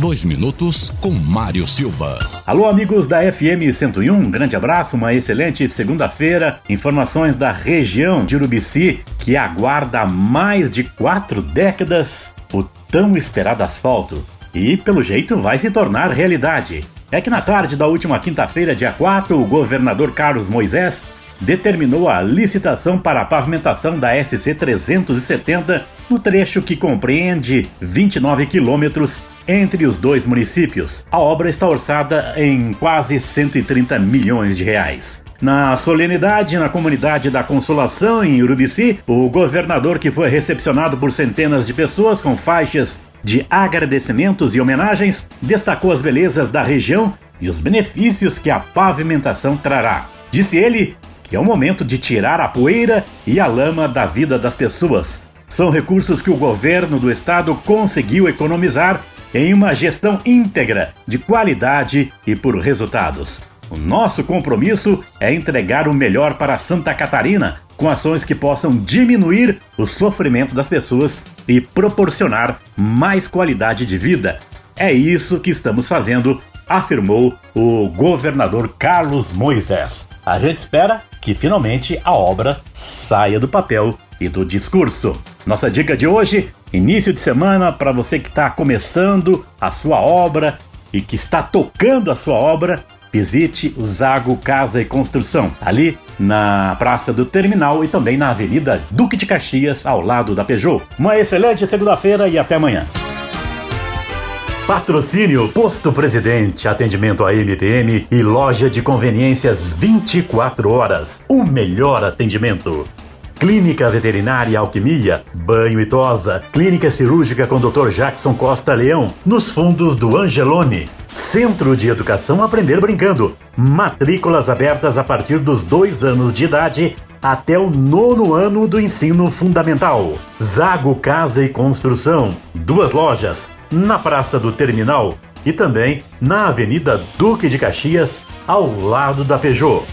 Dois minutos com Mário Silva. Alô, amigos da FM 101, um grande abraço, uma excelente segunda-feira. Informações da região de Urubici, que aguarda há mais de quatro décadas o tão esperado asfalto. E, pelo jeito, vai se tornar realidade. É que na tarde da última quinta-feira, dia 4, o governador Carlos Moisés determinou a licitação para a pavimentação da SC 370 no trecho que compreende 29 quilômetros entre os dois municípios. A obra está orçada em quase 130 milhões de reais. Na solenidade na comunidade da Consolação, em Urubici, o governador, que foi recepcionado por centenas de pessoas com faixas de agradecimentos e homenagens, destacou as belezas da região e os benefícios que a pavimentação trará. Disse ele que é o momento de tirar a poeira e a lama da vida das pessoas. São recursos que o governo do estado conseguiu economizar em uma gestão íntegra, de qualidade e por resultados. O nosso compromisso é entregar o melhor para Santa Catarina, com ações que possam diminuir o sofrimento das pessoas e proporcionar mais qualidade de vida. É isso que estamos fazendo, afirmou o governador Carlos Moisés. A gente espera que finalmente a obra saia do papel e do discurso. Nossa dica de hoje, início de semana para você que está começando a sua obra e que está tocando a sua obra, visite o Zago Casa e Construção, ali na Praça do Terminal e também na Avenida Duque de Caxias, ao lado da Peugeot. Uma excelente segunda-feira e até amanhã. Patrocínio Posto Presidente, atendimento a MPM e loja de conveniências 24 horas. O melhor atendimento. Clínica Veterinária Alquimia, Banho e Tosa, Clínica Cirúrgica com Dr. Jackson Costa Leão, nos fundos do Angelone. Centro de Educação Aprender Brincando. Matrículas abertas a partir dos dois anos de idade até o nono ano do ensino fundamental. Zago Casa e Construção. Duas lojas na Praça do Terminal e também na Avenida Duque de Caxias, ao lado da Peugeot.